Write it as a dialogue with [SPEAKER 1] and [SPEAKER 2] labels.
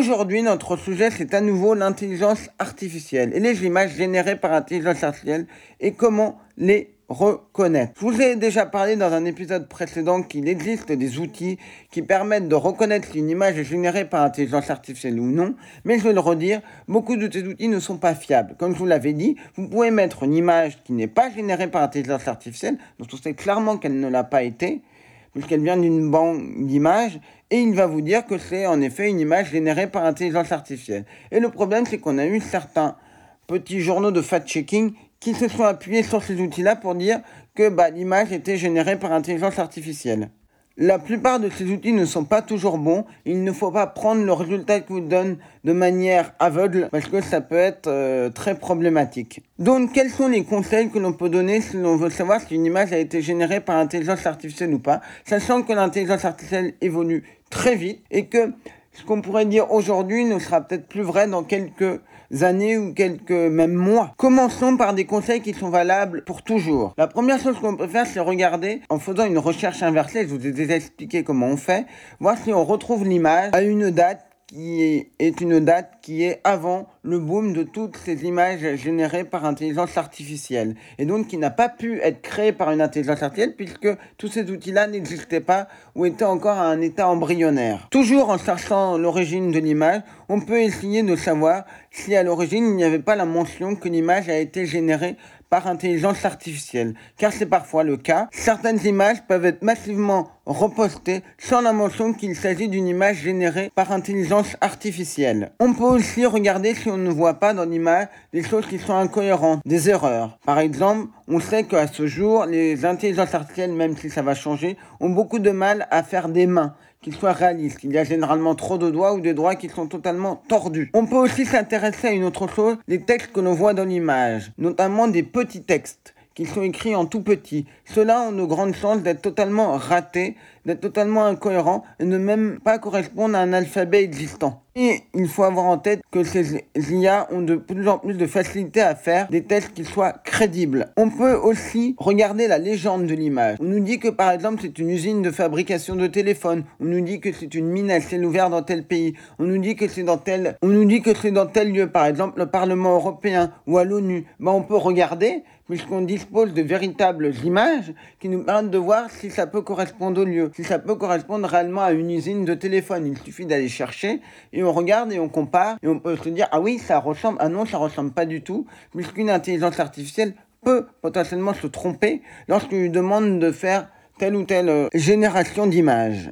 [SPEAKER 1] Aujourd'hui, notre sujet, c'est à nouveau l'intelligence artificielle et les images générées par l'intelligence artificielle et comment les reconnaître. Je vous ai déjà parlé dans un épisode précédent qu'il existe des outils qui permettent de reconnaître si une image est générée par intelligence artificielle ou non, mais je vais le redire, beaucoup de ces outils ne sont pas fiables. Comme je vous l'avais dit, vous pouvez mettre une image qui n'est pas générée par intelligence artificielle, dont on sait clairement qu'elle ne l'a pas été, puisqu'elle vient d'une banque d'images, et il va vous dire que c'est en effet une image générée par intelligence artificielle. Et le problème, c'est qu'on a eu certains petits journaux de fact-checking qui se sont appuyés sur ces outils-là pour dire que bah, l'image était générée par intelligence artificielle. La plupart de ces outils ne sont pas toujours bons. Il ne faut pas prendre le résultat qu'ils vous donnent de manière aveugle parce que ça peut être euh, très problématique. Donc, quels sont les conseils que l'on peut donner si l'on veut savoir si une image a été générée par intelligence artificielle ou pas, sachant que l'intelligence artificielle évolue très vite et que ce qu'on pourrait dire aujourd'hui ne sera peut-être plus vrai dans quelques années ou quelques même mois. Commençons par des conseils qui sont valables pour toujours. La première chose qu'on peut faire, c'est regarder en faisant une recherche inversée. Je vous ai déjà expliqué comment on fait. Voir si on retrouve l'image à une date qui est une date qui est avant le boom de toutes ces images générées par intelligence artificielle et donc qui n'a pas pu être créée par une intelligence artificielle puisque tous ces outils-là n'existaient pas ou étaient encore à un état embryonnaire. Toujours en cherchant l'origine de l'image, on peut essayer de savoir si à l'origine il n'y avait pas la mention que l'image a été générée par intelligence artificielle, car c'est parfois le cas. Certaines images peuvent être massivement repostées sans la mention qu'il s'agit d'une image générée par intelligence artificielle. On peut aussi regarder si on ne voit pas dans l'image des choses qui sont incohérentes, des erreurs. Par exemple, on sait qu'à ce jour, les intelligences artificielles, même si ça va changer, ont beaucoup de mal à faire des mains qu'il soit réaliste. Il y a généralement trop de doigts ou des doigts qui sont totalement tordus. On peut aussi s'intéresser à une autre chose, les textes que l'on voit dans l'image, notamment des petits textes qui sont écrits en tout petit. Ceux-là ont de grandes chances d'être totalement ratés, d'être totalement incohérents et ne même pas correspondre à un alphabet existant. Et il faut avoir en tête que ces IA ont de plus en plus de facilité à faire des tests qui soient crédibles. On peut aussi regarder la légende de l'image. On nous dit que par exemple c'est une usine de fabrication de téléphones. On nous dit que c'est une mine à ciel ouvert dans tel pays. On nous dit que c'est dans tel, on nous dit que c'est dans tel lieu, par exemple le Parlement européen ou à l'ONU. Ben, on peut regarder puisqu'on dispose de véritables images qui nous permettent de voir si ça peut correspondre au lieu, ça peut correspondre réellement à une usine de téléphone. Il suffit d'aller chercher et on regarde et on compare et on peut se dire ah oui ça ressemble, ah non ça ressemble pas du tout, puisqu'une intelligence artificielle peut potentiellement se tromper lorsqu'on lui demande de faire telle ou telle euh, génération d'images.